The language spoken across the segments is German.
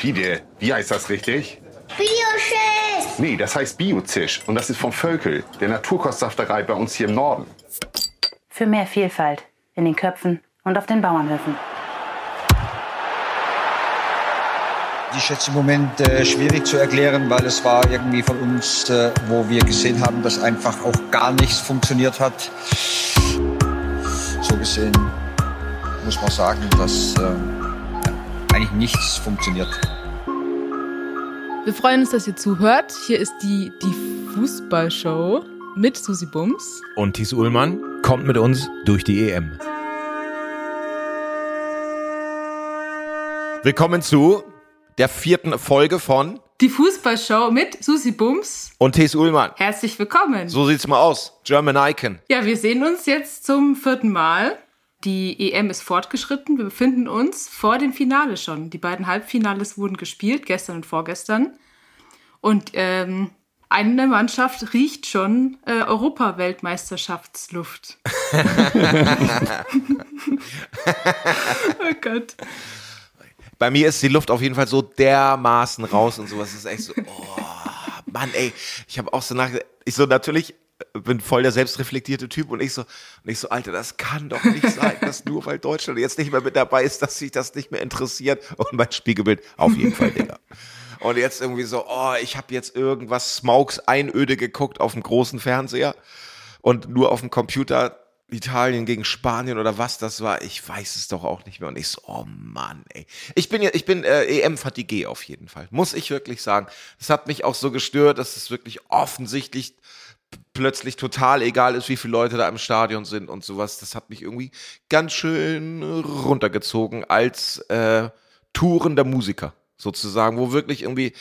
Fide, wie heißt das richtig? Bioschiss! Nee, das heißt Biozisch. Und das ist vom Völkel, der Naturkostsafterei bei uns hier im Norden. Für mehr Vielfalt in den Köpfen und auf den Bauernhöfen. Die schätze im Moment äh, schwierig zu erklären, weil es war irgendwie von uns, äh, wo wir gesehen haben, dass einfach auch gar nichts funktioniert hat. So gesehen muss man sagen, dass äh, eigentlich nichts funktioniert. Wir freuen uns, dass ihr zuhört. Hier ist die, die Fußballshow mit Susi Bums. Und Thies Ullmann kommt mit uns durch die EM. Willkommen zu der vierten Folge von Die Fußballshow mit Susi Bums. und Thies Ullmann. Herzlich willkommen. So sieht's mal aus. German Icon. Ja, wir sehen uns jetzt zum vierten Mal. Die EM ist fortgeschritten. Wir befinden uns vor dem Finale schon. Die beiden Halbfinales wurden gespielt, gestern und vorgestern. Und ähm, eine Mannschaft riecht schon äh, Europaweltmeisterschaftsluft. oh Gott. Bei mir ist die Luft auf jeden Fall so dermaßen raus und sowas. Das ist echt so, oh, Mann, ey. Ich habe auch so nach, ich so natürlich bin voll der selbstreflektierte Typ und ich so, und ich so, Alter, das kann doch nicht sein, dass nur weil Deutschland jetzt nicht mehr mit dabei ist, dass sich das nicht mehr interessiert. Und mein Spiegelbild, auf jeden Fall, Digga. Und jetzt irgendwie so, oh, ich habe jetzt irgendwas Smaugs Einöde geguckt auf dem großen Fernseher und nur auf dem Computer Italien gegen Spanien oder was das war, ich weiß es doch auch nicht mehr. Und ich so, oh Mann, ey. Ich bin ja, ich bin äh, EM-Fatigue auf jeden Fall. Muss ich wirklich sagen. Das hat mich auch so gestört, dass es wirklich offensichtlich plötzlich total egal ist, wie viele Leute da im Stadion sind und sowas. Das hat mich irgendwie ganz schön runtergezogen als äh, tourender Musiker sozusagen, wo wirklich irgendwie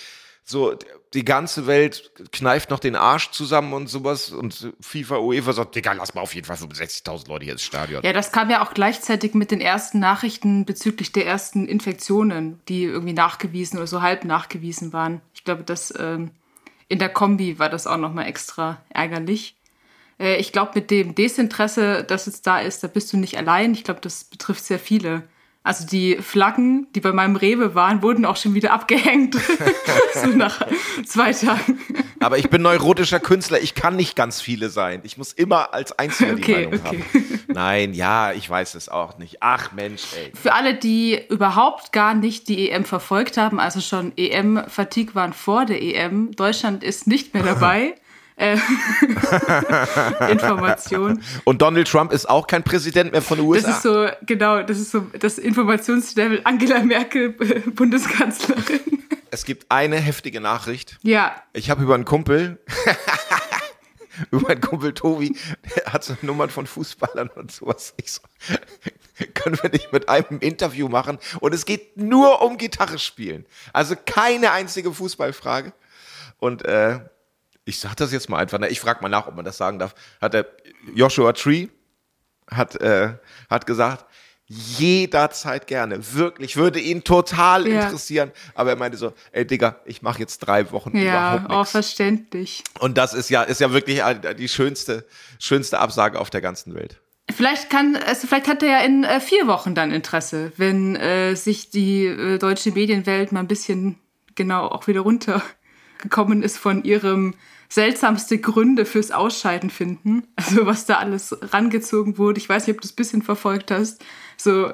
so die ganze Welt kneift noch den Arsch zusammen und sowas und FIFA, UEFA sagt, Digga, lass mal auf jeden Fall 65.000 Leute hier ins Stadion. Ja, das kam ja auch gleichzeitig mit den ersten Nachrichten bezüglich der ersten Infektionen, die irgendwie nachgewiesen oder so halb nachgewiesen waren. Ich glaube, das ähm, in der Kombi war das auch nochmal extra ärgerlich. Äh, ich glaube, mit dem Desinteresse, das jetzt da ist, da bist du nicht allein. Ich glaube, das betrifft sehr viele. Also die Flaggen, die bei meinem Rewe waren, wurden auch schon wieder abgehängt. so nach zwei Tagen. Aber ich bin neurotischer Künstler, ich kann nicht ganz viele sein. Ich muss immer als Einziger die Okay, Meinung okay. haben. Nein, ja, ich weiß es auch nicht. Ach Mensch, ey. Für alle, die überhaupt gar nicht die EM verfolgt haben, also schon EM-Fatigue waren vor der EM, Deutschland ist nicht mehr dabei. Äh, Information. Und Donald Trump ist auch kein Präsident mehr von den USA. Das ist so, genau, das ist so das Informationslevel Angela Merkel, äh, Bundeskanzlerin. es gibt eine heftige Nachricht. Ja, Ich habe über einen Kumpel, über einen Kumpel Tobi, der hat so Nummern von Fußballern und sowas. Ich so, können wir nicht mit einem ein Interview machen? Und es geht nur um Gitarre spielen. Also keine einzige Fußballfrage. Und äh, ich sag das jetzt mal einfach, na, ich frage mal nach, ob man das sagen darf. Hat der Joshua Tree hat, äh, hat gesagt, jederzeit gerne, wirklich, würde ihn total Ja. interessieren. Aber er meinte so, ey Digga, ich mache jetzt drei Wochen ja, überhaupt auch nichts. verständlich. Und das ist ja, ist ja wirklich die schönste, schönste Absage auf der ganzen Welt. Vielleicht kann, also vielleicht hat er ja in äh, vier Wochen dann Interesse, wenn äh, sich die äh, deutsche Medienwelt mal ein bisschen genau auch wieder runtergekommen ist von ihrem seltsamste Gründe fürs Ausscheiden finden. Also was da alles rangezogen wurde. Ich weiß nicht, ob du es ein bisschen verfolgt hast. So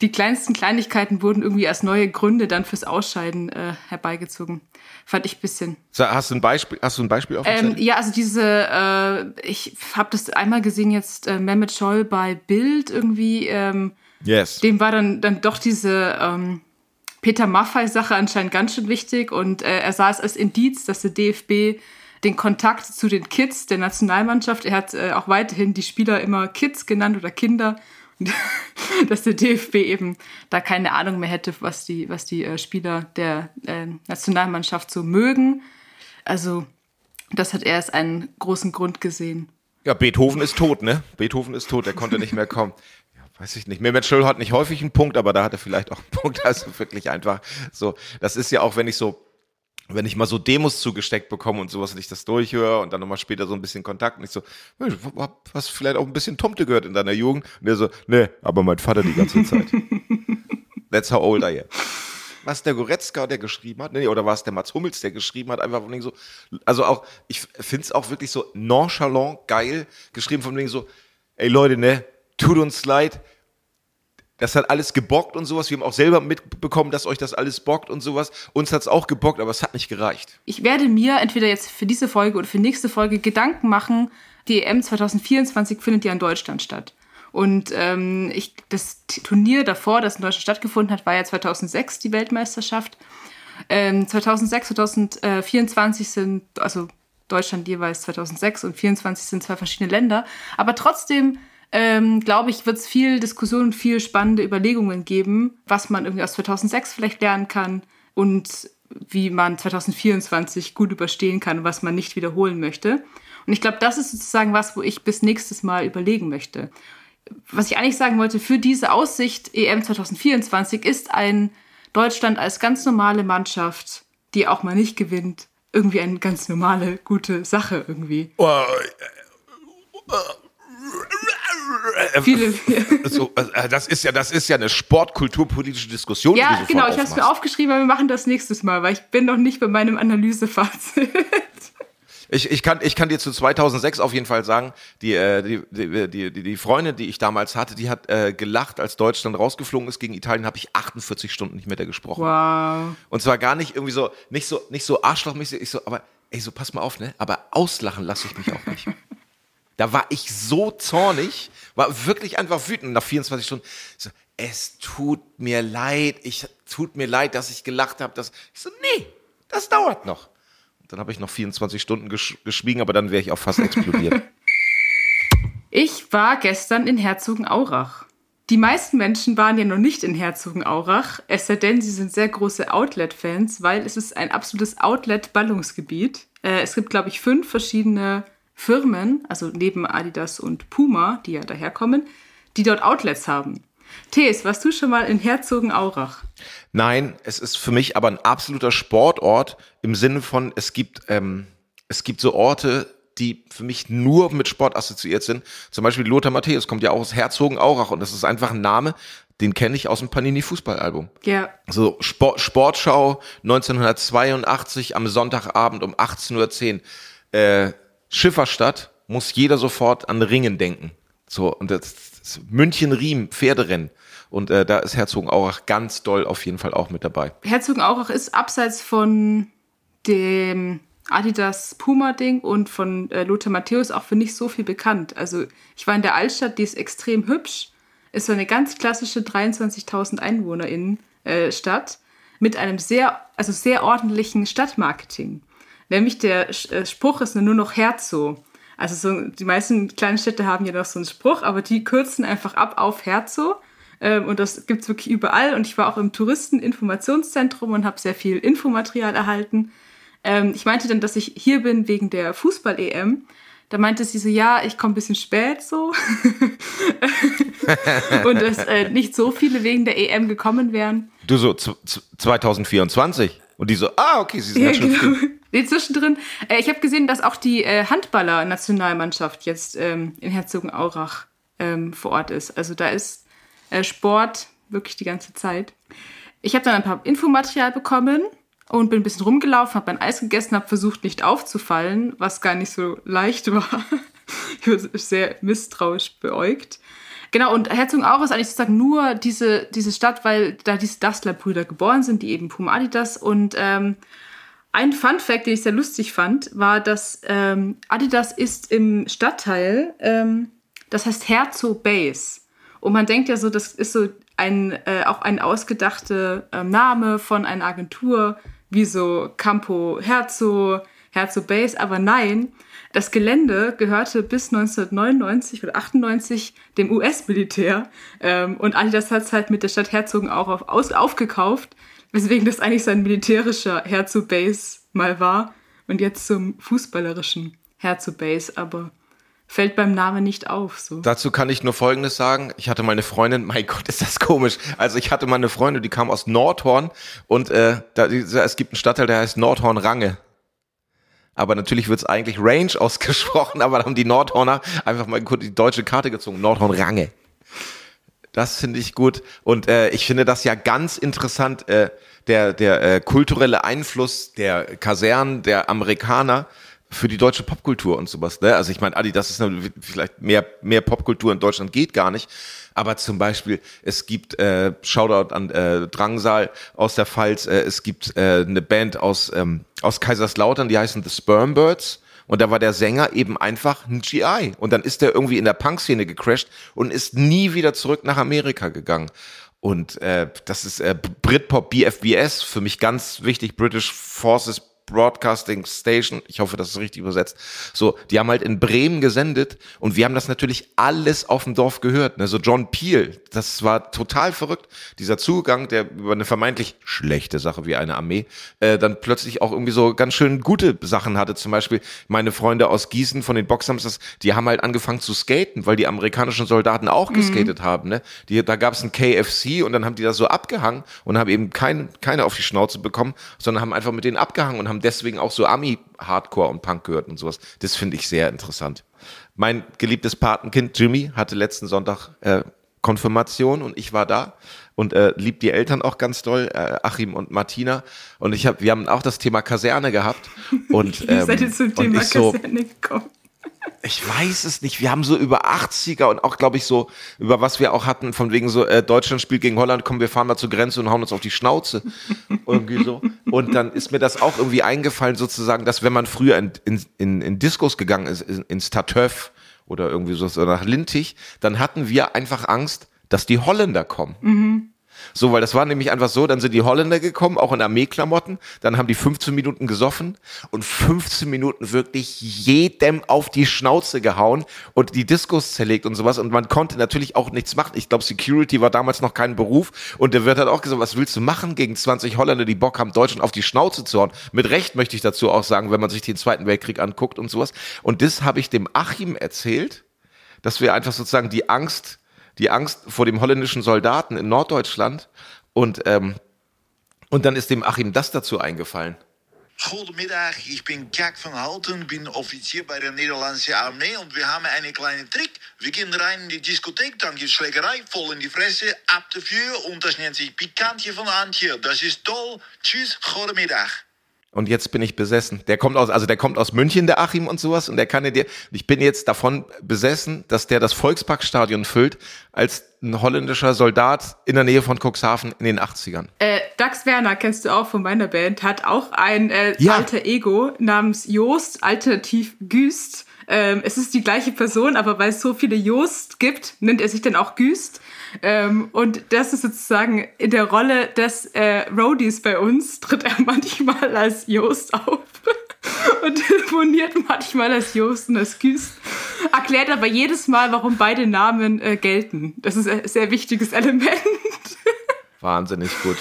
die kleinsten Kleinigkeiten wurden irgendwie als neue Gründe dann fürs Ausscheiden äh, herbeigezogen. Fand ich ein bisschen. So, hast du ein Beispiel, hast du ein Beispiel auf Ähm, ja, also diese, äh, ich habe das einmal gesehen jetzt, äh, Mehmet Scholl bei Bild irgendwie, ähm, Yes. dem war dann, dann doch diese ähm, Peter Maffei-Sache anscheinend ganz schön wichtig und äh, er sah es als Indiz, dass der DFB den Kontakt zu den Kids der Nationalmannschaft, er hat äh, auch weiterhin die Spieler immer Kids genannt oder Kinder, dass der DFB eben da keine Ahnung mehr hätte, was die, was die äh, Spieler der äh, Nationalmannschaft so mögen. Also das hat er als einen großen Grund gesehen. Ja, Beethoven ist tot, ne? Beethoven ist tot, der konnte nicht mehr kommen. Ja, weiß ich nicht. Mehmet Scholl hat nicht häufig einen Punkt, aber da hat er vielleicht auch einen Punkt. Also wirklich einfach so. Das ist ja auch, wenn ich so, wenn ich mal so Demos zugesteckt bekomme und sowas und ich das durchhöre und dann nochmal später so ein bisschen Kontakt und ich so, hast du vielleicht auch ein bisschen Tomte gehört in deiner Jugend? Und der so, nee, aber mein Vater die ganze Zeit. That's how old I am. was der Goretzka, der geschrieben hat, nee, oder war es der Mats Hummels, der geschrieben hat, einfach von wegen so, also auch, ich finde es auch wirklich so nonchalant geil geschrieben von wegen so, ey Leute, ne, tut uns leid, das hat alles gebockt und sowas. Wir haben auch selber mitbekommen, dass euch das alles bockt und sowas. Uns hat es auch gebockt, aber es hat nicht gereicht. Ich werde mir entweder jetzt für diese Folge oder für nächste Folge Gedanken machen. Die EM 2024 findet ja in Deutschland statt. Und ähm, ich, das Turnier davor, das in Deutschland stattgefunden hat, war ja 2006 die Weltmeisterschaft. Ähm, 2006, 2024 sind, also Deutschland jeweils 2006 und 2024 sind zwei verschiedene Länder. Aber trotzdem ähm, glaube ich, wird es viel Diskussion und viel spannende Überlegungen geben, was man irgendwie aus 2006 vielleicht lernen kann und wie man 2024 gut überstehen kann, was man nicht wiederholen möchte. Und ich glaube, das ist sozusagen was, wo ich bis nächstes Mal überlegen möchte. Was ich eigentlich sagen wollte, für diese Aussicht EM 2024 ist ein Deutschland als ganz normale Mannschaft, die auch mal nicht gewinnt, irgendwie eine ganz normale, gute Sache irgendwie. Oh, äh, äh, Viele. So, äh, das ist ja, das ist ja eine sportkulturpolitische Diskussion. Ja, genau. Ich habe es mir aufgeschrieben, aber wir machen das nächstes Mal, weil ich bin noch nicht bei meinem Analysefazit. Ich, ich, kann, ich kann dir zu 2006 auf jeden Fall sagen, die, äh, die, die, die, die, die Freundin, die ich damals hatte, die hat äh, gelacht, als Deutschland rausgeflogen ist gegen Italien, habe ich 48 Stunden nicht mit der gesprochen. Wow. Und zwar gar nicht irgendwie so, nicht so, nicht so arschlochmäßig, ich so, aber ey, so pass mal auf, ne? Aber auslachen lasse ich mich auch nicht. Da war ich so zornig, war wirklich einfach wütend nach 24 Stunden. So, es tut mir leid, ich tut mir leid, dass ich gelacht habe. Dass, ich so, nee, das dauert noch. Und dann habe ich noch 24 Stunden gesch geschwiegen, aber dann wäre ich auch fast explodiert. Ich war gestern in Herzogenaurach. Die meisten Menschen waren ja noch nicht in Herzogenaurach, es sei denn, sie sind sehr große Outlet-Fans, weil es ist ein absolutes Outlet-Ballungsgebiet. Äh, es gibt, glaube ich, fünf verschiedene Firmen, also neben Adidas und Puma, die ja daherkommen, die dort Outlets haben. Thees, warst du schon mal in Herzogenaurach? Nein, es ist für mich aber ein absoluter Sportort im Sinne von, es gibt, ähm, es gibt so Orte, die für mich nur mit Sport assoziiert sind. Zum Beispiel Lothar Matthäus kommt ja auch aus Herzogenaurach und das ist einfach ein Name, den kenne ich aus dem Panini Fußballalbum. Ja. So Sport, Sportschau 1982 am Sonntagabend um 18.10 Uhr. Äh, Schifferstadt muss jeder sofort an Ringen denken. So, und das, das München-Riem, Pferderennen. Und äh, da ist Herzogenaurach ganz doll auf jeden Fall auch mit dabei. Herzogenaurach ist abseits von dem Adidas Puma-Ding und von äh, Lothar Matthäus auch für nicht so viel bekannt. Also ich war in der Altstadt, die ist extrem hübsch. Ist so eine ganz klassische 23.000 EinwohnerInnen äh, mit einem sehr, also sehr ordentlichen Stadtmarketing. Nämlich der äh, Spruch ist nur noch Herzo. Also so, die meisten kleinen Städte haben ja noch so einen Spruch, aber die kürzen einfach ab auf Herzo. Ähm, und das gibt's wirklich überall. Und ich war auch im Touristeninformationszentrum und habe sehr viel Infomaterial erhalten. Ähm, ich meinte dann, dass ich hier bin wegen der Fußball-EM. Da meinte sie so, ja, ich komme ein bisschen spät so. und dass äh, nicht so viele wegen der EM gekommen wären. Du so 2024? Und die so, ah, okay, sie sind ja, schön genau. Nee, zwischendrin. Äh, ich habe gesehen, dass auch die äh, Handballer-Nationalmannschaft jetzt ähm, in Herzogenaurach ähm, vor Ort ist. Also da ist äh, Sport wirklich die ganze Zeit. Ich habe dann ein paar Infomaterial bekommen und bin ein bisschen rumgelaufen, habe mein Eis gegessen, habe versucht, nicht aufzufallen, was gar nicht so leicht war. ich war sehr misstrauisch beäugt. Genau, und Herzogenaurach ist eigentlich sozusagen nur diese, diese Stadt, weil da diese Dastler-Brüder geboren sind, die eben Puma Adidas und ähm, ein Fun Fact, den ich sehr lustig fand, war, dass ähm, Adidas ist im Stadtteil, ähm, das heißt Herzog Base. Und man denkt ja so, das ist so ein, äh, auch ein ausgedachter äh, Name von einer Agentur, wie so Campo Herzog, Herzog Base. Aber nein, das Gelände gehörte bis 1999 oder 98 dem US-Militär. Ähm, und Adidas hat es halt mit der Stadt Herzogen auch auf, aus, aufgekauft Weswegen das eigentlich sein militärischer Herzog Base mal war und jetzt zum fußballerischen Herzog Base, aber fällt beim Namen nicht auf. So. Dazu kann ich nur Folgendes sagen. Ich hatte meine Freundin, mein Gott, ist das komisch. Also ich hatte meine Freundin, die kam aus Nordhorn und äh, da, es gibt einen Stadtteil, der heißt Nordhorn-Range. Aber natürlich wird es eigentlich Range ausgesprochen, aber da haben die Nordhorner einfach mal die deutsche Karte gezogen. Nordhorn-Range. Das finde ich gut. Und äh, ich finde das ja ganz interessant, äh, der, der äh, kulturelle Einfluss der Kasernen, der Amerikaner für die deutsche Popkultur und sowas. Ne? Also ich meine, Adi, das ist eine, vielleicht mehr, mehr Popkultur in Deutschland geht gar nicht. Aber zum Beispiel, es gibt äh, Shoutout an äh, Drangsal aus der Pfalz, äh, es gibt äh, eine Band aus, ähm, aus Kaiserslautern, die heißen The Sperm Birds. Und da war der Sänger eben einfach ein GI. Und dann ist der irgendwie in der Punk-Szene gecrashed und ist nie wieder zurück nach Amerika gegangen. Und äh, das ist äh, Britpop BFBS, für mich ganz wichtig, British Forces Broadcasting Station, ich hoffe, das ist richtig übersetzt. So, die haben halt in Bremen gesendet und wir haben das natürlich alles auf dem Dorf gehört. Ne? So John Peel, das war total verrückt. Dieser Zugang, der über eine vermeintlich schlechte Sache wie eine Armee, äh, dann plötzlich auch irgendwie so ganz schön gute Sachen hatte. Zum Beispiel meine Freunde aus Gießen von den Boxhamsters, die haben halt angefangen zu skaten, weil die amerikanischen Soldaten auch geskatet mhm. haben. Ne? Die, da gab es ein KFC und dann haben die das so abgehangen und haben eben kein, keine auf die Schnauze bekommen, sondern haben einfach mit denen abgehangen und haben deswegen auch so Ami-Hardcore und Punk gehört und sowas. Das finde ich sehr interessant. Mein geliebtes Patenkind Jimmy hatte letzten Sonntag äh, Konfirmation und ich war da und äh, liebt die Eltern auch ganz doll, äh, Achim und Martina. Und ich habe, wir haben auch das Thema Kaserne gehabt. Und, ähm, seid ihr zum Thema so, Kaserne gekommen? Ich weiß es nicht. Wir haben so über 80er und auch, glaube ich, so, über was wir auch hatten, von wegen so, äh, Deutschland spielt gegen Holland, komm, wir fahren mal zur Grenze und hauen uns auf die Schnauze. irgendwie so. Und dann ist mir das auch irgendwie eingefallen, sozusagen, dass wenn man früher in, in, in, in Diskos gegangen ist, in, ins Tatöff oder irgendwie so, so nach Lintig, dann hatten wir einfach Angst, dass die Holländer kommen. Mhm. So, weil das war nämlich einfach so, dann sind die Holländer gekommen, auch in Armeeklamotten, dann haben die 15 Minuten gesoffen und 15 Minuten wirklich jedem auf die Schnauze gehauen und die Diskos zerlegt und sowas und man konnte natürlich auch nichts machen. Ich glaube, Security war damals noch kein Beruf und der wird halt auch gesagt, was willst du machen gegen 20 Holländer, die Bock haben, Deutschland auf die Schnauze zu hauen? Mit Recht möchte ich dazu auch sagen, wenn man sich den Zweiten Weltkrieg anguckt und sowas. Und das habe ich dem Achim erzählt, dass wir einfach sozusagen die Angst die Angst vor dem holländischen Soldaten in Norddeutschland. Und, ähm, und dann ist dem Achim das dazu eingefallen. Goedemiddag, ich bin Jack van Houten, bin Offizier bei der niederländischen Armee und wir haben einen kleinen Trick. Wir gehen rein in die Diskothek, dann gibt's Schlägerei, voll in die Fresse, ab dafür und das nennt sich Pikantje von Antje. Das ist toll. Tschüss, goedemiddag. Und jetzt bin ich besessen. Der kommt aus, also der kommt aus München, der Achim und sowas. Und der kann dir, ich bin jetzt davon besessen, dass der das Volksparkstadion füllt als ein holländischer Soldat in der Nähe von Cuxhaven in den 80ern. Äh, Dax Werner, kennst du auch von meiner Band, hat auch ein äh, ja. alter Ego namens Joost, alternativ Güst. Ähm, es ist die gleiche Person, aber weil es so viele Joost gibt, nennt er sich dann auch Güst. Ähm, und das ist sozusagen in der Rolle des äh, Roadies bei uns, tritt er manchmal als Joost auf und telefoniert manchmal als Joost und als Küst. Erklärt aber jedes Mal, warum beide Namen äh, gelten. Das ist ein sehr wichtiges Element. Wahnsinnig gut.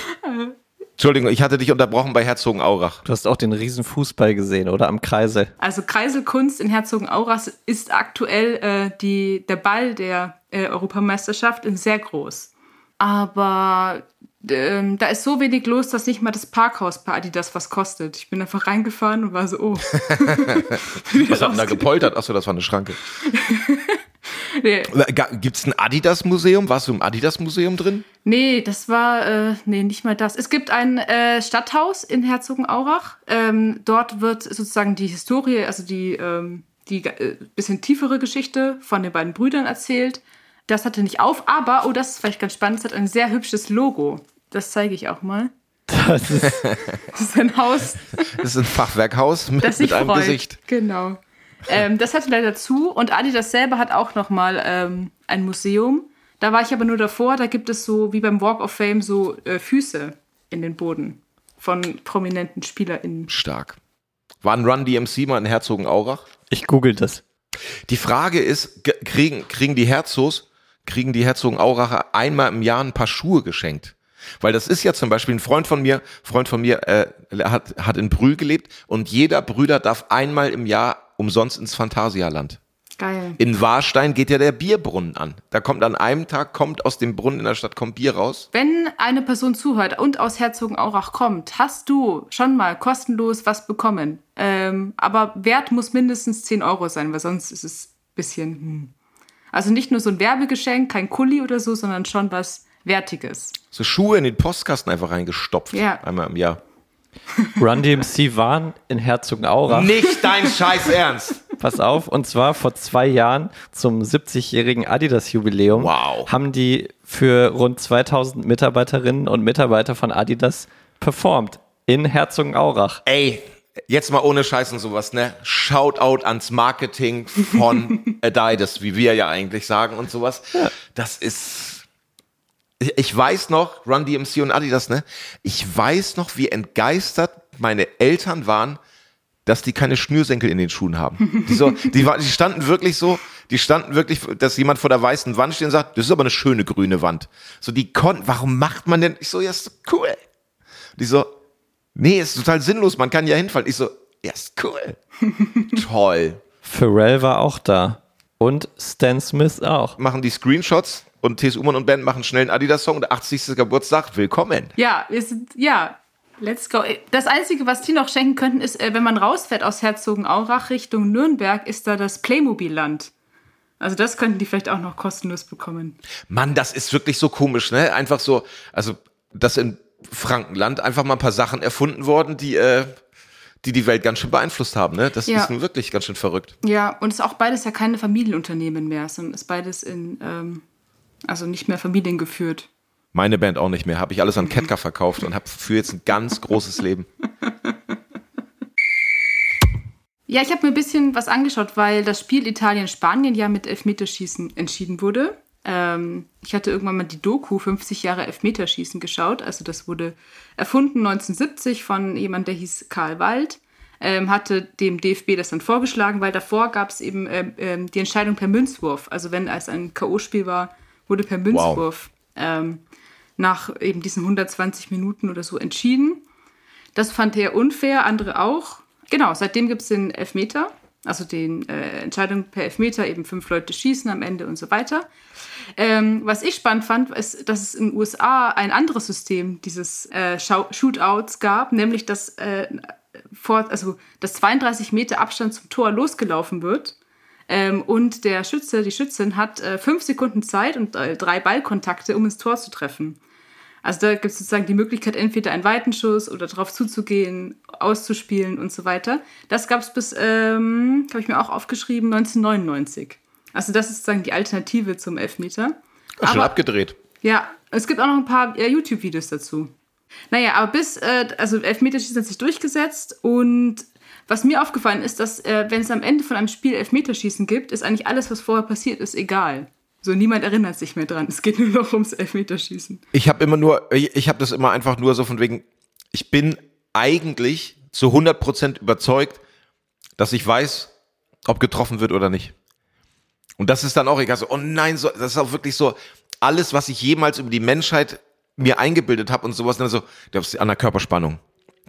Entschuldigung, ich hatte dich unterbrochen bei Herzogenaurach. Du hast auch den riesen Fußball gesehen, oder? Am Kreisel. Also Kreiselkunst in Herzogenaurach ist aktuell äh, die, der Ball der äh, Europameisterschaft in sehr groß. Aber ähm, da ist so wenig los, dass nicht mal das Parkhaus bei Adidas was kostet. Ich bin einfach reingefahren und war so, oh. was hat denn da gepoltert? Achso, das war eine Schranke. nee. Gibt es ein Adidas-Museum? Warst du im Adidas-Museum drin? Nee, das war, äh, nee, nicht mal das. Es gibt ein äh, Stadthaus in Herzogenaurach. Ähm, dort wird sozusagen die Historie, also die, ähm, die äh, bisschen tiefere Geschichte von den beiden Brüdern erzählt. Das hatte nicht auf, aber, oh, das ist vielleicht ganz spannend, es hat ein sehr hübsches Logo. Das zeige ich auch mal. Das ist, das ist ein Haus. Das ist ein Fachwerkhaus mit, mit einem freut. Gesicht. Genau. Ähm, das hatte leider zu und Adidas selber hat auch noch mal ähm, ein Museum. Da war ich aber nur davor. Da gibt es so wie beim Walk of Fame so äh, Füße in den Boden von prominenten SpielerInnen. Stark. War ein Run DMC mal in Herzogenaurach? Ich google das. Die Frage ist, kriegen, kriegen die Herzogs, kriegen die Herzogenauracher einmal im Jahr ein paar Schuhe geschenkt? Weil das ist ja zum Beispiel ein Freund von mir, Freund von mir äh, hat, hat in Brühl gelebt und jeder Brüder darf einmal im Jahr umsonst ins Phantasialand. Geil. In Warstein geht ja der Bierbrunnen an. Da kommt an einem Tag, kommt aus dem Brunnen in der Stadt, kommt Bier raus. Wenn eine Person zuhört und aus Herzogenaurach kommt, hast du schon mal kostenlos was bekommen. Ähm, aber Wert muss mindestens 10 Euro sein, weil sonst ist es ein bisschen... Hm. Also nicht nur so ein Werbegeschenk, kein Kulli oder so, sondern schon was Wertiges. So Schuhe in den Postkasten einfach reingestopft. Ja. Einmal im Jahr. Run DMC waren in Herzogenaurach. Nicht dein Scheiß Ernst. Pass auf, und zwar vor zwei Jahren zum 70-jährigen Adidas-Jubiläum Wow. haben die für rund 2000 Mitarbeiterinnen und Mitarbeiter von Adidas performt in Herzogenaurach. Ey, jetzt mal ohne Scheiß und sowas, ne? Shoutout ans Marketing von Adidas, wie wir ja eigentlich sagen und sowas. Das ist. Ich- weiß noch, Run DMC und Adidas, ne? Ich weiß noch, wie entgeistert meine Eltern waren, dass die keine Schnürsenkel in den Schuhen haben. Die, so, die, die standen wirklich so, die standen wirklich, dass jemand vor der weißen Wand steht und sagt, das ist aber eine schöne grüne Wand. So, die konnten, warum macht man denn? Ich so, ja, ist cool. Die so, nee, ist total sinnlos, man kann ja hinfallen. Ich so, ja, ist cool. Toll. Pharrell war auch da. Und Stan Smith auch. Machen die Screenshots und TS Ullmann und Band machen schnell einen Adidas-Song, der 80. Geburtstag, willkommen. Ja, wir sind, ja, let's go. Das Einzige, was die noch schenken könnten, ist, äh, wenn man rausfährt aus Herzogenaurach Richtung Nürnberg, ist da das Playmobil-Land. Also das könnten die vielleicht auch noch kostenlos bekommen. Mann, das ist wirklich so komisch, ne? Einfach so, also, dass in Frankenland einfach mal ein paar Sachen erfunden worden, die, äh, die die Welt ganz schön beeinflusst haben, ne? Das Ja. ist nun wirklich ganz schön verrückt. Ja, und es ist auch beides ja keine Familienunternehmen mehr, sondern ist beides in, ähm, also nicht mehr familiengeführt. Meine Band auch nicht mehr. Habe ich alles an Ketka verkauft und habe für jetzt ein ganz großes Leben. Ja, ich habe mir ein bisschen was angeschaut, weil das Spiel Italien-Spanien ja mit Elfmeterschießen entschieden wurde. Ähm, ich hatte irgendwann mal die Doku 50 Jahre Elfmeterschießen geschaut. Also das wurde erfunden 1970 von jemand, der hieß Karl Wald. Ähm, hatte dem DFB das dann vorgeschlagen, weil davor gab es eben ähm, ähm, die Entscheidung per Münzwurf. Also wenn es ein K.O.-Spiel war, wurde per Münzwurf ähm, nach eben diesen 120 Minuten oder so entschieden. Das fand er unfair, andere auch. Genau, seitdem gibt es den Elfmeter, also den äh, Entscheidung per Elfmeter, eben fünf Leute schießen am Ende und so weiter. Ähm, was ich spannend fand, ist, dass es in den USA ein anderes System dieses äh, Shootouts gab, nämlich dass, äh, vor, also, dass 32 Meter Abstand zum Tor losgelaufen wird. Ähm, und der Schütze, die Schützin hat äh, fünf Sekunden Zeit und äh, drei Ballkontakte, um ins Tor zu treffen. Also da gibt es sozusagen die Möglichkeit, entweder einen weiten Schuss oder drauf zuzugehen, auszuspielen und so weiter. Das gab es bis, ähm, habe ich mir auch aufgeschrieben, 1999. Also das ist sozusagen die Alternative zum Elfmeter. Schon Aber- abgedreht. ja, es gibt auch noch ein paar äh, YouTube-Videos dazu. Naja, aber bis, äh, also Elfmeterschießen hat sich durchgesetzt und was mir aufgefallen ist, dass äh, wenn es am Ende von einem Spiel Elfmeterschießen gibt, ist eigentlich alles, was vorher passiert ist, egal. So, niemand erinnert sich mehr dran. Es geht nur noch ums Elfmeterschießen. Ich habe immer nur, ich, habe das immer einfach nur so von wegen, ich bin eigentlich zu 100% überzeugt, dass ich weiß, ob getroffen wird oder nicht. Und das ist dann auch egal. So, oh nein, so, das ist auch wirklich so, alles, was ich jemals über die Menschheit mir eingebildet habe und sowas, dann so, an der Körperspannung.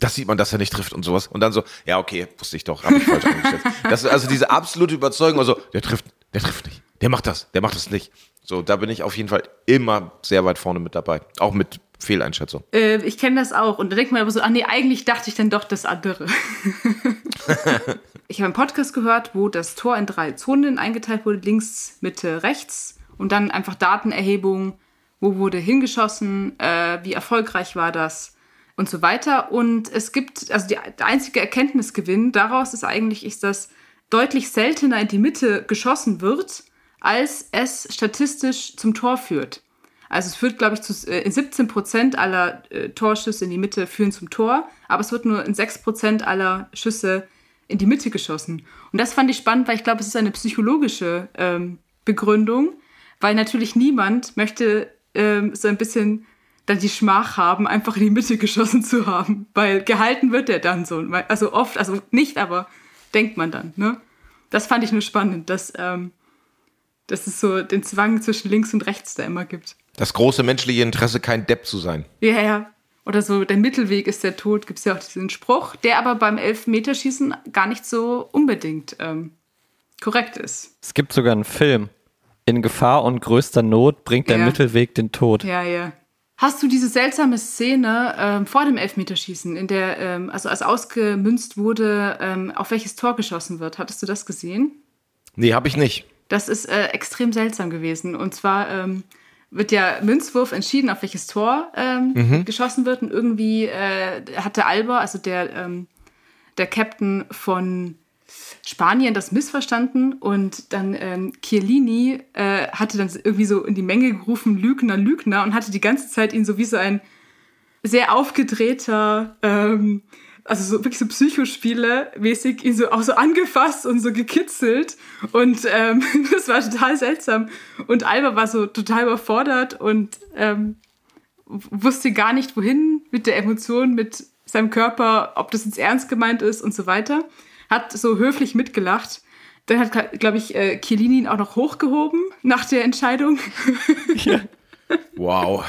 Das sieht man, dass er nicht trifft und sowas. Und dann so, ja, okay, wusste ich doch, habe ich falsch eingeschätzt. Das ist also diese absolute Überzeugung, also, der trifft, der trifft nicht. Der macht das, der macht das nicht. So, da bin ich auf jeden Fall immer sehr weit vorne mit dabei. Auch mit Fehleinschätzung. Äh, ich kenne das auch. Und da denkt man aber so, ach nee, eigentlich dachte ich dann doch das andere. ich habe einen Podcast gehört, wo das Tor in drei Zonen eingeteilt wurde, links, Mitte, rechts. Und dann einfach Datenerhebung, wo wurde hingeschossen, äh, wie erfolgreich war das und so weiter. Und es gibt, also die, der einzige Erkenntnisgewinn daraus ist eigentlich, ist, dass deutlich seltener in die Mitte geschossen wird, als es statistisch zum Tor führt. Also es führt, glaube ich, zu äh, in 17 Prozent aller äh, Torschüsse in die Mitte führen zum Tor, aber es wird nur in 6 Prozent aller Schüsse in die Mitte geschossen. Und das fand ich spannend, weil ich glaube, es ist eine psychologische ähm, Begründung, weil natürlich niemand möchte ähm, so ein bisschen dann die Schmach haben, einfach in die Mitte geschossen zu haben, weil gehalten wird er dann so. Also oft, also nicht, aber denkt man dann. Ne? Das fand ich nur spannend, dass, ähm, dass es so den Zwang zwischen links und rechts da immer gibt. Das große menschliche Interesse, kein Depp zu sein. Ja, ja. Oder so, der Mittelweg ist der Tod, gibt es ja auch diesen Spruch, der aber beim Elfmeterschießen gar nicht so unbedingt ähm, korrekt ist. Es gibt sogar einen Film. In Gefahr und größter Not bringt der Ja. Mittelweg den Tod. Ja, ja. Hast du diese seltsame Szene ähm, vor dem Elfmeterschießen, in der, ähm, also als ausgemünzt wurde, ähm, auf welches Tor geschossen wird? Hattest du das gesehen? Nee, habe ich nicht. Das ist äh, extrem seltsam gewesen. Und zwar ähm, wird ja Münzwurf entschieden, auf welches Tor ähm, Mhm. geschossen wird. Und irgendwie äh, hatte Alba, also der, ähm, der Captain von Spanien, das missverstanden. Und dann ähm, Chiellini äh, hatte dann irgendwie so in die Menge gerufen, Lügner, Lügner. Und hatte die ganze Zeit ihn so wie so ein sehr aufgedrehter, ähm, also so wirklich so Psychospiele mäßig ihn so auch so angefasst und so gekitzelt und ähm, das war total seltsam und Alba war so total überfordert und ähm, wusste gar nicht wohin mit der Emotion, mit seinem Körper, ob das jetzt ernst gemeint ist und so weiter. Hat so höflich mitgelacht. Dann hat, glaube ich, äh, Chiellini ihn auch noch hochgehoben nach der Entscheidung. Wow.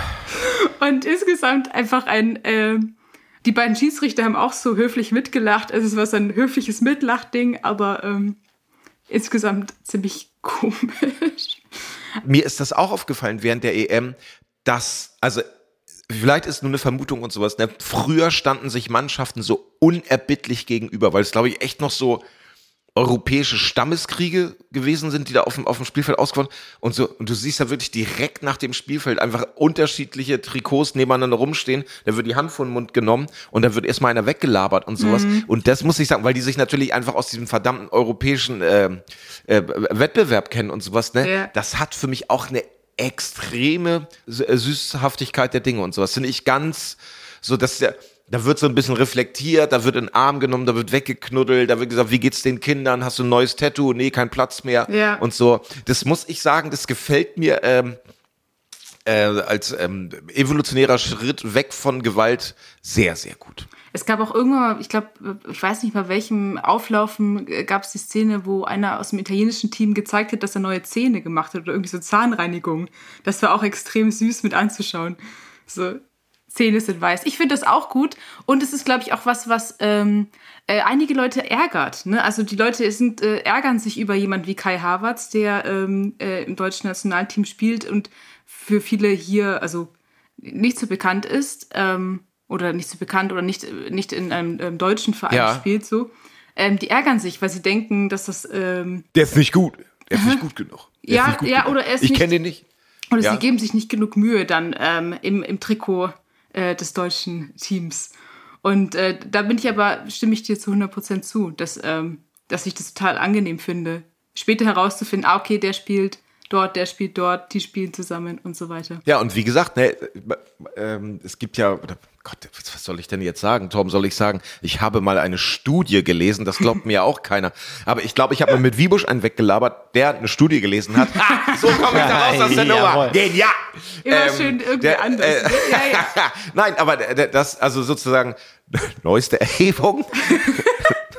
Und insgesamt einfach ein, ähm, die beiden Schiedsrichter haben auch so höflich mitgelacht. Also es war so ein höfliches Mitlachding, aber ähm, insgesamt ziemlich komisch. Mir ist das auch aufgefallen während der EM, dass, also vielleicht ist nur eine Vermutung und sowas, ne? früher standen sich Mannschaften so unerbittlich gegenüber, weil es glaube ich echt noch so europäische Stammeskriege gewesen sind, die da auf dem, auf dem Spielfeld ausgewonnen und so und du siehst da wirklich direkt nach dem Spielfeld einfach unterschiedliche Trikots nebeneinander rumstehen, da wird die Hand vor den Mund genommen und dann wird erstmal einer weggelabert und sowas und das muss ich sagen, weil die sich natürlich einfach aus diesem verdammten europäischen äh, äh, Wettbewerb kennen und sowas, ne? Ja. Das hat für mich auch eine extreme äh, Süßhaftigkeit der Dinge und sowas. Finde ich ganz so, dass der, da wird so ein bisschen reflektiert, da wird in den Arm genommen, da wird weggeknuddelt, da wird gesagt, wie geht's den Kindern? Hast du ein neues Tattoo? Nee, kein Platz mehr. Ja. Und so. Das muss ich sagen, das gefällt mir ähm, äh, als ähm, evolutionärer Schritt weg von Gewalt sehr, sehr gut. Es gab auch irgendwann, mal, ich glaube, ich weiß nicht bei welchem Auflaufen gab es die Szene, wo einer aus dem italienischen Team gezeigt hat, dass er neue Zähne gemacht hat oder irgendwie so Zahnreinigung. Das war auch extrem süß mit anzuschauen. So, Zähne sind weiß. Ich finde das auch gut und es ist, glaube ich, auch was, was ähm, äh, einige Leute ärgert. Ne? Also die Leute sind, äh, ärgern sich über jemanden wie Kai Havertz, der ähm, äh, im deutschen Nationalteam spielt und für viele hier, also nicht so bekannt ist ähm, oder nicht so bekannt oder nicht, nicht in einem ähm, deutschen Verein Ja. spielt, so, ähm, die ärgern sich, weil sie denken, dass das ähm, Der ist nicht gut. Der ist nicht gut genug. Der Ja, ist nicht gut ja, genug. oder er ist Ich kenne den nicht. oder Ja. sie geben sich nicht genug Mühe dann ähm, im, im Trikot äh, des deutschen Teams. Und äh, da bin ich aber, stimme ich dir zu 100% zu, dass, ähm, dass ich das total angenehm finde, später herauszufinden, ah, okay, der spielt dort, der spielt dort, die spielen zusammen und so weiter. Ja, und wie gesagt, ne, ähm, es gibt ja, Gott, was soll ich denn jetzt sagen? Torben, soll ich sagen, ich habe mal eine Studie gelesen, das glaubt mir ja auch keiner. Aber ich glaube, ich habe mal mit Wiebusch einen weggelabert, der eine Studie gelesen hat. Ha, so komme ich da raus aus der Nummer. Genial! Immer schön irgendwie anders, ne? Ja, ja. Nein, aber der- der- das, also sozusagen, neueste Erhebung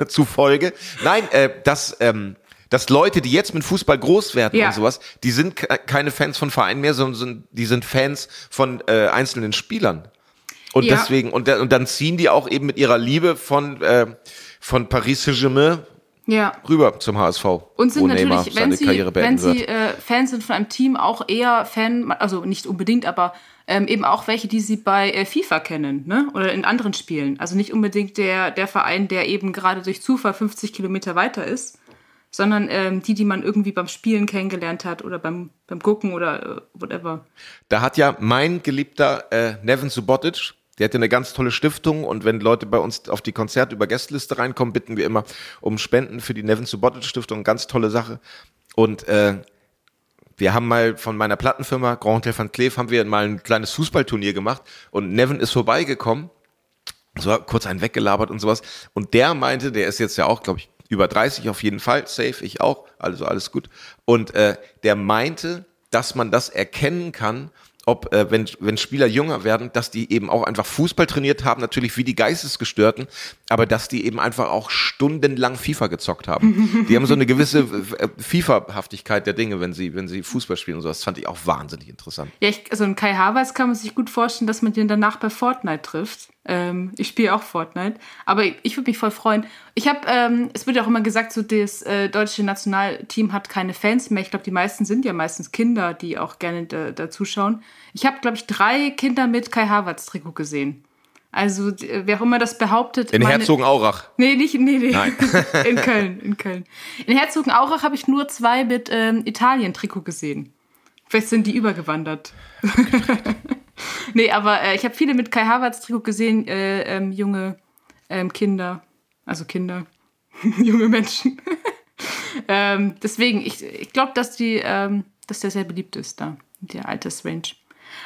zufolge. Nein, äh, dass, ähm, dass Leute, die jetzt mit Fußball groß werden Ja. und sowas, die sind ke- keine Fans von Vereinen mehr, sondern sind, die sind Fans von äh, einzelnen Spielern. Und Ja. deswegen, und, und dann ziehen die auch eben mit ihrer Liebe von, äh, von Paris Saint-Germain ja. rüber zum HSV. Und sind natürlich, wenn sie, wenn sie äh, Fans sind von einem Team, auch eher Fan, also nicht unbedingt, aber ähm, eben auch welche, die sie bei äh, FIFA kennen, ne? Oder in anderen Spielen. Also nicht unbedingt der, der Verein, der eben gerade durch Zufall 50 Kilometer weiter ist, sondern ähm, die, die man irgendwie beim Spielen kennengelernt hat oder beim, beim Gucken oder äh, whatever. Da hat ja mein geliebter äh, Nevin Subotic, der hat ja eine ganz tolle Stiftung und wenn Leute bei uns auf die Konzerte über Gästeliste reinkommen, bitten wir immer um Spenden für die Nevin Subotic Stiftung, ganz tolle Sache. Und äh, wir haben mal von meiner Plattenfirma Grand Hotel van Cleef haben wir mal ein kleines Fußballturnier gemacht und Nevin ist vorbeigekommen so kurz einen weggelabert und sowas. Und der meinte, der ist jetzt ja auch, glaube ich, über 30 auf jeden Fall, safe, ich auch, also alles gut. Und äh, der meinte, dass man das erkennen kann, ob, äh, wenn, wenn Spieler jünger werden, dass die eben auch einfach Fußball trainiert haben, natürlich wie die Geistesgestörten, aber dass die eben einfach auch stundenlang FIFA gezockt haben. Die haben so eine gewisse äh, FIFA-Haftigkeit der Dinge, wenn sie, wenn sie Fußball spielen und so. Das fand ich auch wahnsinnig interessant. Ja, ich, also ein Kai Havertz kann man sich gut vorstellen, dass man den danach bei Fortnite trifft. Ähm, ich spiele auch Fortnite, aber ich, ich würde mich voll freuen. Ich habe, ähm, es wird ja auch immer gesagt, so das äh, deutsche Nationalteam hat keine Fans mehr. Ich glaube, die meisten sind ja meistens Kinder, die auch gerne da, da zuschauen. Ich habe, glaube ich, drei Kinder mit Kai Havertz Trikot gesehen. Also d- wer auch immer das behauptet. In meine- Herzogenaurach. Nee, nicht, nee, nee. Nein. in Köln, in Köln. In Herzogenaurach habe ich nur zwei mit ähm, Italien-Trikot gesehen. Vielleicht sind die übergewandert. nee, aber äh, ich habe viele mit Kai Havertz Trikot gesehen, äh, ähm, junge ähm, Kinder, also Kinder, junge Menschen. ähm, deswegen, ich, ich glaube, dass die, ähm, dass der sehr beliebt ist da, der Altersrange.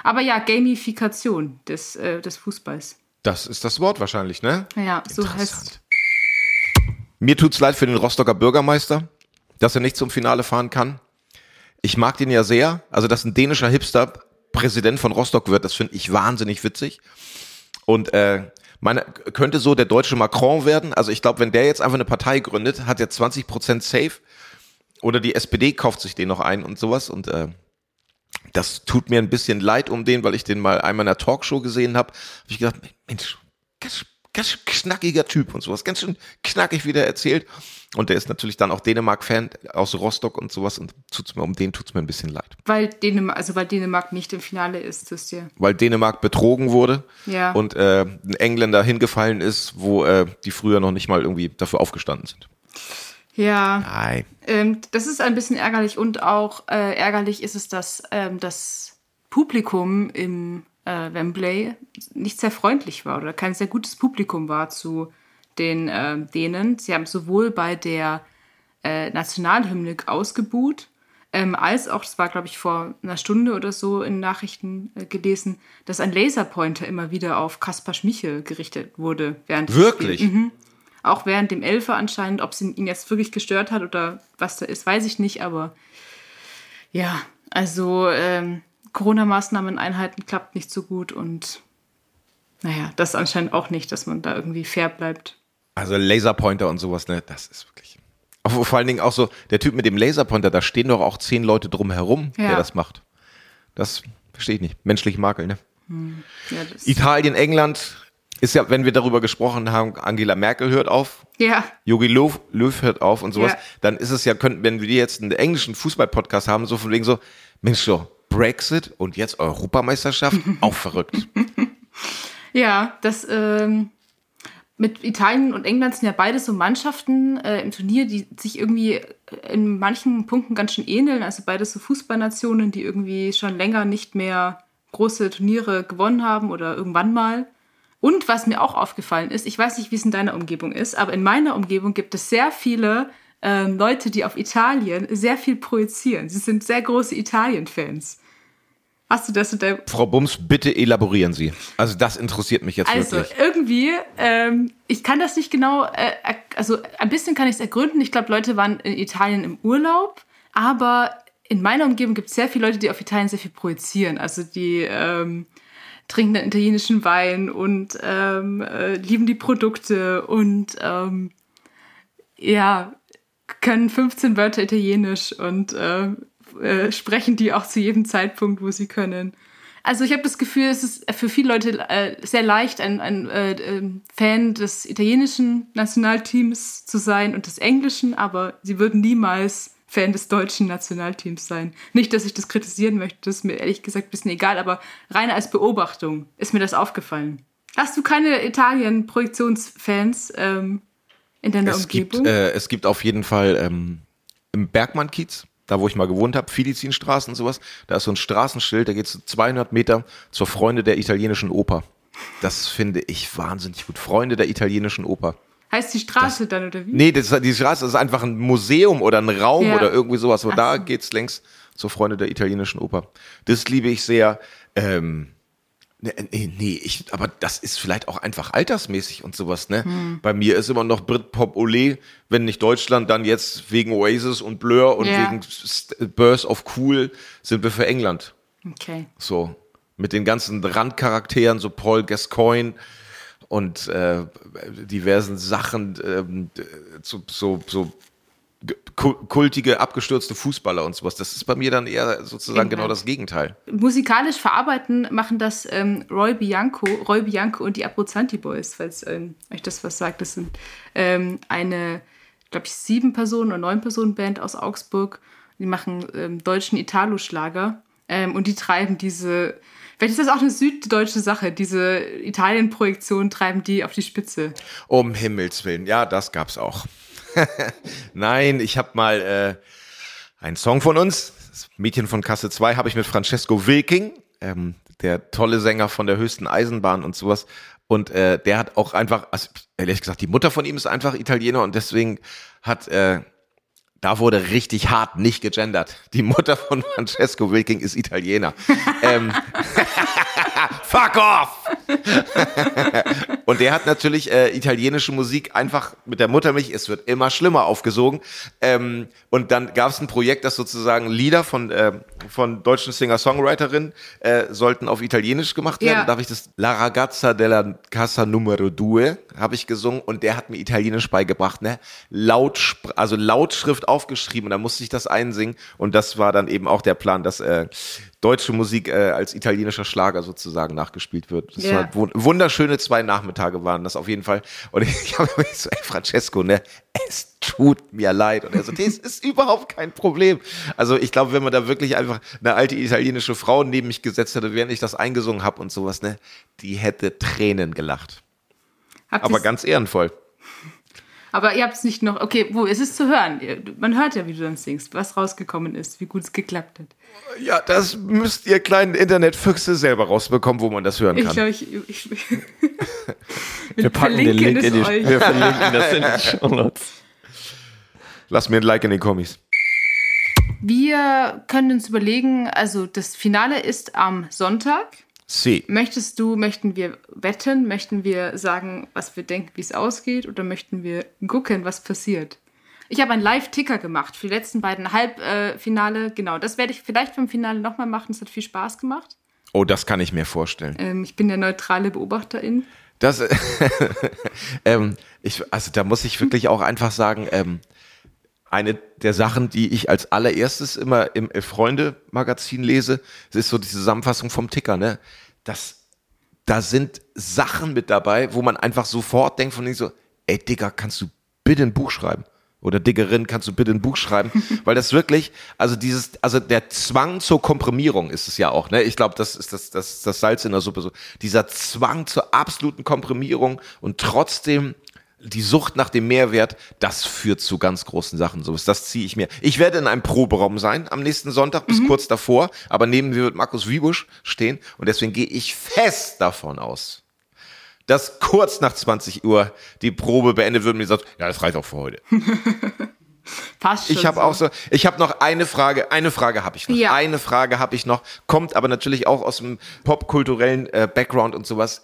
Aber ja, Gamifikation des, äh, des Fußballs. Das ist das Wort wahrscheinlich, ne? Ja, so heißt. Mir tut's leid für den Rostocker Bürgermeister, dass er nicht zum Finale fahren kann. Ich mag den ja sehr. Also, dass ein dänischer Hipster Präsident von Rostock wird, das finde ich wahnsinnig witzig. Und äh, meine, könnte so der deutsche Macron werden. Also ich glaube, wenn der jetzt einfach eine Partei gründet, hat er 20% safe. Oder die SPD kauft sich den noch ein und sowas. Und äh, das tut mir ein bisschen leid um den, weil ich den mal einmal in einer Talkshow gesehen habe. Habe ich gedacht, Mensch, ganz, ganz knackiger Typ und sowas, ganz schön knackig wieder erzählt. Und der ist natürlich dann auch Dänemark-Fan aus Rostock und sowas. Und tut's mir, um den tut's mir ein bisschen leid. Weil Dänemark, also weil Dänemark nicht im Finale ist, wisst ihr. Weil Dänemark betrogen wurde Ja. und äh, ein Engländer hingefallen ist, wo äh, die früher noch nicht mal irgendwie dafür aufgestanden sind. Ja. Nein. Ähm, das ist ein bisschen ärgerlich und auch äh, ärgerlich ist es, dass ähm, das Publikum im äh, Wembley nicht sehr freundlich war oder kein sehr gutes Publikum war zu den äh, Dänen. Sie haben sowohl bei der äh, Nationalhymne ausgebuht, ähm, als auch, das war glaube ich vor einer Stunde oder so in Nachrichten äh, gelesen, dass ein Laserpointer immer wieder auf Kaspar Schmichel gerichtet wurde während Wirklich? Mhm. Auch während dem Elfer anscheinend, ob es ihn ihn jetzt wirklich gestört hat oder was da ist, weiß ich nicht. Aber ja, also ähm, Corona-Maßnahmen einhalten klappt nicht so gut und naja, das anscheinend auch nicht, dass man da irgendwie fair bleibt. Also Laserpointer und sowas, ne, das ist wirklich. Vor allen Dingen auch so, der Typ mit dem Laserpointer, da stehen doch auch zehn Leute drum herum, Ja. der das macht. Das verstehe ich nicht. Menschliche Makel, ne? Ja, das, Italien, England ist ja, wenn wir darüber gesprochen haben, Angela Merkel hört auf, ja, Jogi Löw, Löw hört auf und sowas, Ja. dann ist es ja, könnten, wenn wir jetzt einen englischen Fußball-Podcast haben, so von wegen so, Mensch, so, Brexit und jetzt Europameisterschaft, auch verrückt. ja, das ähm, mit Italien und England sind ja beide so Mannschaften äh, im Turnier, die sich irgendwie in manchen Punkten ganz schön ähneln. Also beide so Fußballnationen, die irgendwie schon länger nicht mehr große Turniere gewonnen haben oder irgendwann mal. Und was mir auch aufgefallen ist, ich weiß nicht, wie es in deiner Umgebung ist, aber in meiner Umgebung gibt es sehr viele ähm, Leute, die auf Italien sehr viel projizieren. Sie sind sehr große Italien-Fans. Hast du das in deinem Frau Bums, bitte elaborieren Sie. Also das interessiert mich jetzt Also wirklich. irgendwie, ähm, ich kann das nicht genau, äh, also ein bisschen kann ich es ergründen. Ich glaube, Leute waren in Italien im Urlaub, aber in meiner Umgebung gibt es sehr viele Leute, die auf Italien sehr viel projizieren. Also die ähm, trinken dann italienischen Wein und ähm, äh, lieben die Produkte und ähm, ja, können 15 Wörter Italienisch und äh, äh, sprechen die auch zu jedem Zeitpunkt, wo sie können. Also ich habe das Gefühl, es ist für viele Leute äh, sehr leicht, ein, ein äh, ähm, Fan des italienischen Nationalteams zu sein und des englischen, aber sie würden niemals Fan des deutschen Nationalteams sein. Nicht, dass ich das kritisieren möchte, das ist mir ehrlich gesagt ein bisschen egal, aber rein als Beobachtung ist mir das aufgefallen. Hast du keine Italien-Projektionsfans ähm, in deiner Es gibt, Umgebung? äh, es gibt auf jeden Fall ähm, im Bergmann-Kiez, da wo ich mal gewohnt habe, Filizinstraße und sowas, da ist so ein Straßenschild, da geht es 200 Meter zur Freunde der italienischen Oper. Das finde ich wahnsinnig gut. Freunde der italienischen Oper. heißt die Straße dann oder wie? Nee, das, die Straße ist einfach ein Museum oder ein Raum Ja. oder irgendwie sowas. Aber Ach da so. geht's längs zur Freunde der italienischen Oper. Das liebe ich sehr. Ähm, nee, nee, nee, ich, aber das ist vielleicht auch einfach altersmäßig und sowas, ne? Hm. Bei mir ist immer noch Britpop Olé, wenn nicht Deutschland, dann jetzt wegen Oasis und Blur und Ja. wegen Burst of Cool sind wir für England. Okay. So. Mit den ganzen Randcharakteren, so Paul Gascoigne und äh, diversen Sachen, d- so, so, so kultige, abgestürzte Fußballer und sowas. Das ist bei mir dann eher sozusagen England. genau das Gegenteil. musikalisch verarbeiten machen das ähm, Roy Bianco, Roy Bianco und die Abruzzanti Boys, falls ähm, euch das was sagt. Das sind ähm, eine, glaube ich, sieben Personen oder neun Personen Band aus Augsburg. Die machen ähm, deutschen Italo-Schlager. Ähm, und die treiben diese, vielleicht ist das auch eine süddeutsche Sache, diese Italien-Projektion treiben die auf die Spitze. Um Himmels Willen. Ja, das gab's auch. Nein, ich habe mal äh, einen Song von uns, das Mädchen von Kasse 2, habe ich mit Francesco Wilking, ähm, der tolle Sänger von der höchsten Eisenbahn und sowas. Und äh, der hat auch einfach, also, ehrlich gesagt, die Mutter von ihm ist einfach Italiener und deswegen hat, äh, da wurde richtig hart nicht gegendert. Die Mutter von Francesco Wilking ist Italiener. ähm, Fuck off! und der hat natürlich äh, italienische Musik einfach mit der Muttermilch, es wird immer schlimmer aufgesogen. Ähm, und dann gab es ein Projekt, das sozusagen Lieder von, äh, von deutschen Singer-Songwriterinnen äh, sollten auf Italienisch gemacht werden. Ja. Da habe ich das La ragazza della casa numero due habe ich gesungen und der hat mir Italienisch beigebracht, ne? Laut, also Lautschrift aufgeschrieben und da musste ich das einsingen und das war dann eben auch der Plan, dass äh, deutsche Musik äh, als italienischer Schlager sozusagen nachgespielt wird. Das Ja. war wun- wunderschöne zwei Nachmittage waren das auf jeden Fall. Und ich habe mir so, ey, Francesco, ne, es tut mir leid. Und er so, es ist überhaupt kein Problem. Also ich glaube, wenn man da wirklich einfach eine alte italienische Frau neben mich gesetzt hätte, während ich das eingesungen habe und sowas, ne, die hätte Tränen gelacht. Habt Aber ganz ehrenvoll. Aber ihr habt es nicht noch, okay, wo ist es zu hören? Man hört ja, wie du dann singst, was rausgekommen ist, wie gut es geklappt hat. Ja, das müsst ihr kleinen Internetfüchse selber rausbekommen, wo man das hören Ich kann. glaube, ich, ich, Wir packen den Link in die, euch. wir verlinken das in die Show Notes. Lass mir ein Like in den Kommis. Wir können uns überlegen, also das Finale ist am Sonntag. C. Möchtest du, möchten wir wetten? Möchten wir sagen, was wir denken, wie es ausgeht? Oder möchten wir gucken, was passiert? Ich habe einen Live-Ticker gemacht für die letzten beiden Halbfinale. genau, das werde ich vielleicht beim Finale nochmal machen. Es hat viel Spaß gemacht. Oh, das kann ich mir vorstellen. Ähm, ich bin der neutrale Beobachterin. Das, ähm, ich, also da muss ich wirklich auch einfach sagen, ähm, eine der Sachen, die ich als allererstes immer im Freunde-Magazin lese, das ist so die Zusammenfassung vom Ticker, ne? Das, da sind Sachen mit dabei, wo man einfach sofort denkt von denen so, ey Digga, kannst du bitte ein Buch schreiben? Oder Diggerin, kannst du bitte ein Buch schreiben? Weil das wirklich, also dieses, also der Zwang zur Komprimierung ist es ja auch, ne? Ich glaube, das ist das, das, das Salz in der Suppe so. Dieser Zwang zur absoluten Komprimierung und trotzdem die Sucht nach dem Mehrwert, das führt zu ganz großen Sachen. So das ziehe ich mir. Ich werde in einem Proberaum sein am nächsten Sonntag bis kurz davor, aber neben mir wird Markus Wiebusch stehen und deswegen gehe ich fest davon aus, dass kurz nach 20 Uhr die Probe beendet wird und mir sagt, ja, das reicht auch für heute. Passt schon. Ich habe auch so, ich habe noch eine Frage, eine Frage habe ich noch. Ja. Eine Frage habe ich noch, kommt aber natürlich auch aus dem popkulturellen äh, Background und sowas.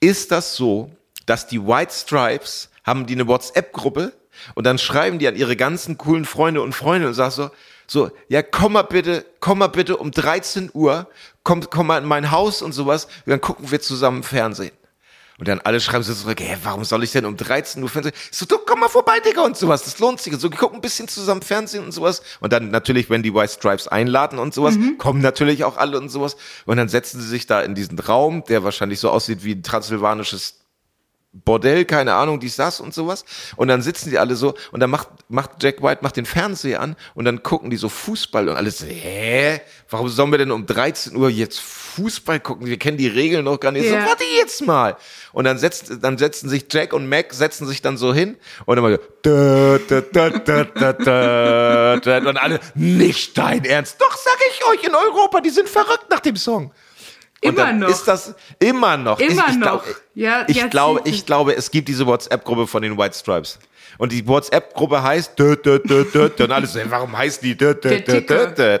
Ist das so, dass die White Stripes haben die eine WhatsApp-Gruppe und dann schreiben die an ihre ganzen coolen Freunde und Freunde und sagen so, so, ja, komm mal bitte, komm mal bitte um 13 Uhr, komm, komm mal in mein Haus und sowas, und dann gucken wir zusammen Fernsehen. Und dann alle schreiben so zurück, hä, warum soll ich denn um 13 Uhr Fernsehen? Ich So, du komm mal vorbei, Digga, und sowas. Das lohnt sich. Und so, wir gucken ein bisschen zusammen Fernsehen und sowas. Und dann natürlich, wenn die White Stripes einladen und sowas, kommen natürlich auch alle und sowas. Und dann setzen sie sich da in diesen Raum, der wahrscheinlich so aussieht wie ein transsilvanisches Bordell, keine Ahnung, dies, das und sowas. Und dann sitzen die alle so und dann macht, macht Jack White macht den Fernseher an und dann gucken die so Fußball und alles so, hä? Warum sollen wir denn um 13 Uhr jetzt Fußball gucken? Wir kennen die Regeln noch gar nicht. Ja. So, warte jetzt mal. Und dann setzt, dann setzen sich Jack und Mac setzen sich dann so hin und immer so, da, da, da, da, da, da, da, und alle, nicht dein Ernst. Doch, sag ich euch, in Europa, die sind verrückt nach dem Song. Immer noch. Ist das immer noch? Immer ich, ich noch. Glaub, Ja, ich glaube, ich glaube, es gibt diese WhatsApp-Gruppe von den White Stripes. Und die WhatsApp-Gruppe heißt dö, dö, dö, dö, dö, und alles, warum heißt die dö, dö, Der dö, dö, Ticker. dö?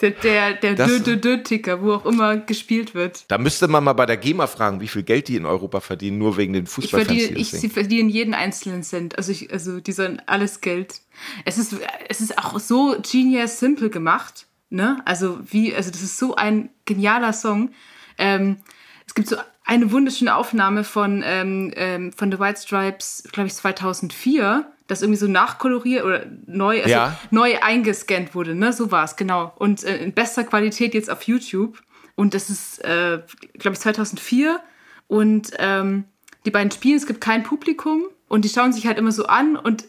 Der, der, der Das- Dö-Dö-Dö-Ticker, wo auch immer gespielt wird. Da müsste man mal bei der GEMA fragen, wie viel Geld die in Europa verdienen, nur wegen den Ich Fußballfans. verdiene, die das ich, sie verdienen jeden einzelnen Cent. Also, ich, also die sollen alles Geld. Es ist, es ist auch so genius simple gemacht. Ne? Also, wie, also das ist so ein genialer Song. Ähm, es gibt so eine wunderschöne Aufnahme von, ähm, ähm, von The White Stripes, glaube ich, 2004, das irgendwie so nachkoloriert oder neu, also Ja. neu eingescannt wurde. Ne? So war es, genau. Und äh, in bester Qualität jetzt auf YouTube. Und das ist, äh, glaube ich, 2004. Und ähm, die beiden spielen, es gibt kein Publikum. Und die schauen sich halt immer so an. Und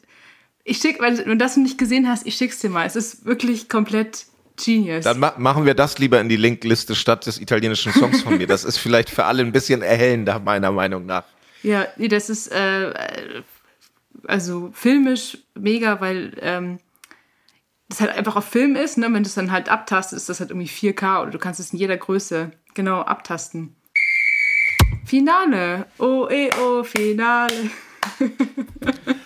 ich schick, wenn, wenn du das noch nicht gesehen hast, ich schick's dir mal. Es ist wirklich komplett Genius. Dann ma machen wir das lieber in die Linkliste statt des italienischen Songs von mir. Das ist vielleicht für alle ein bisschen erhellender, meiner Meinung nach. Ja, nee, das ist äh, also filmisch mega, weil ähm, das halt einfach auf Film ist. Ne? Wenn du es dann halt abtastest, ist das halt irgendwie 4K oder du kannst es in jeder Größe genau abtasten. Finale. Oh, eh, oh, Finale.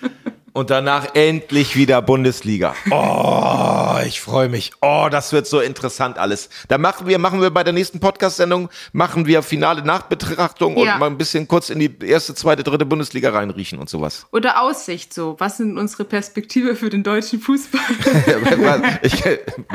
Und danach endlich wieder Bundesliga. Oh, ich freue mich. Oh, das wird so interessant alles. Da machen wir, machen wir bei der nächsten Podcast-Sendung, machen wir finale Nachbetrachtung Ja. und mal ein bisschen kurz in die erste, zweite, dritte Bundesliga reinriechen und sowas. Oder Aussicht so. Was sind unsere Perspektive für den deutschen Fußball? ich,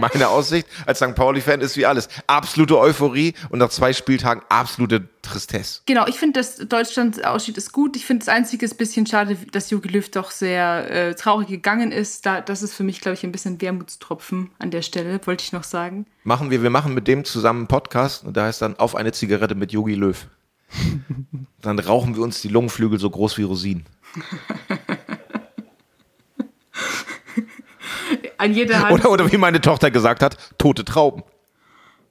meine Aussicht als St. Pauli-Fan ist wie alles. Absolute Euphorie und nach zwei Spieltagen absolute Tristesse. genau, ich finde, dass Deutschland Ausstieg ist gut. Ich finde, das Einzige ist ein bisschen schade, dass Jogi Löw doch sehr äh, traurig gegangen ist. Da, das ist für mich, glaube ich, ein bisschen Wermutstropfen an der Stelle, wollte ich noch sagen. Machen wir, wir machen mit dem zusammen einen Podcast und da heißt dann auf eine Zigarette mit Yogi Löw. Dann rauchen wir uns die Lungenflügel so groß wie Rosinen. An jeder Hand. Oder, oder wie meine Tochter gesagt hat, tote Trauben.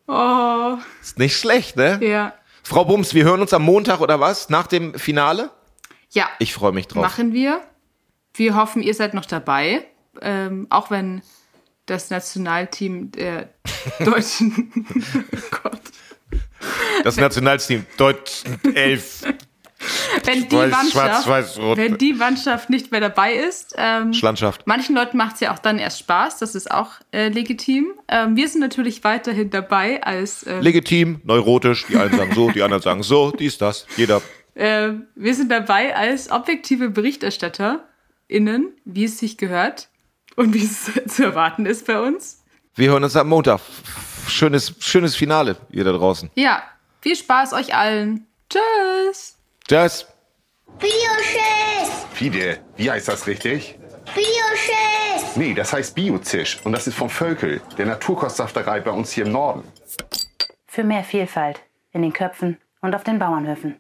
Oh, Ist nicht schlecht, ne? ja. Frau Bums, wir hören uns am Montag oder was? Nach dem Finale? Ja, Ich freue mich drauf. machen wir. Wir hoffen, ihr seid noch dabei. Ähm, auch wenn das Nationalteam der Deutschen. oh Gott. Das Nationalteam Deutsch 11 Wenn die, Weiß, Mannschaft, schwarz, weiß, wenn die Mannschaft nicht mehr dabei ist, ähm, Schlandschaft. manchen Leuten macht es ja auch dann erst Spaß. Das ist auch äh, legitim. Ähm, wir sind natürlich weiterhin dabei als äh, Legitim, neurotisch. Die einen sagen so, die anderen sagen so, dies, das. Jeder. äh, wir sind dabei als objektive BerichterstatterInnen, wie es sich gehört und wie es zu erwarten ist bei uns. Wir hören uns am Montag. Schönes, schönes Finale, ihr da draußen. Ja, viel Spaß euch allen. Tschüss. Tschüss. Bioschiss! Fide, wie heißt das richtig? Bioschiss! Nee, das heißt Biozisch. Und das ist vom Völkel, der Naturkostsafterei bei uns hier im Norden. Für mehr Vielfalt in den Köpfen und auf den Bauernhöfen.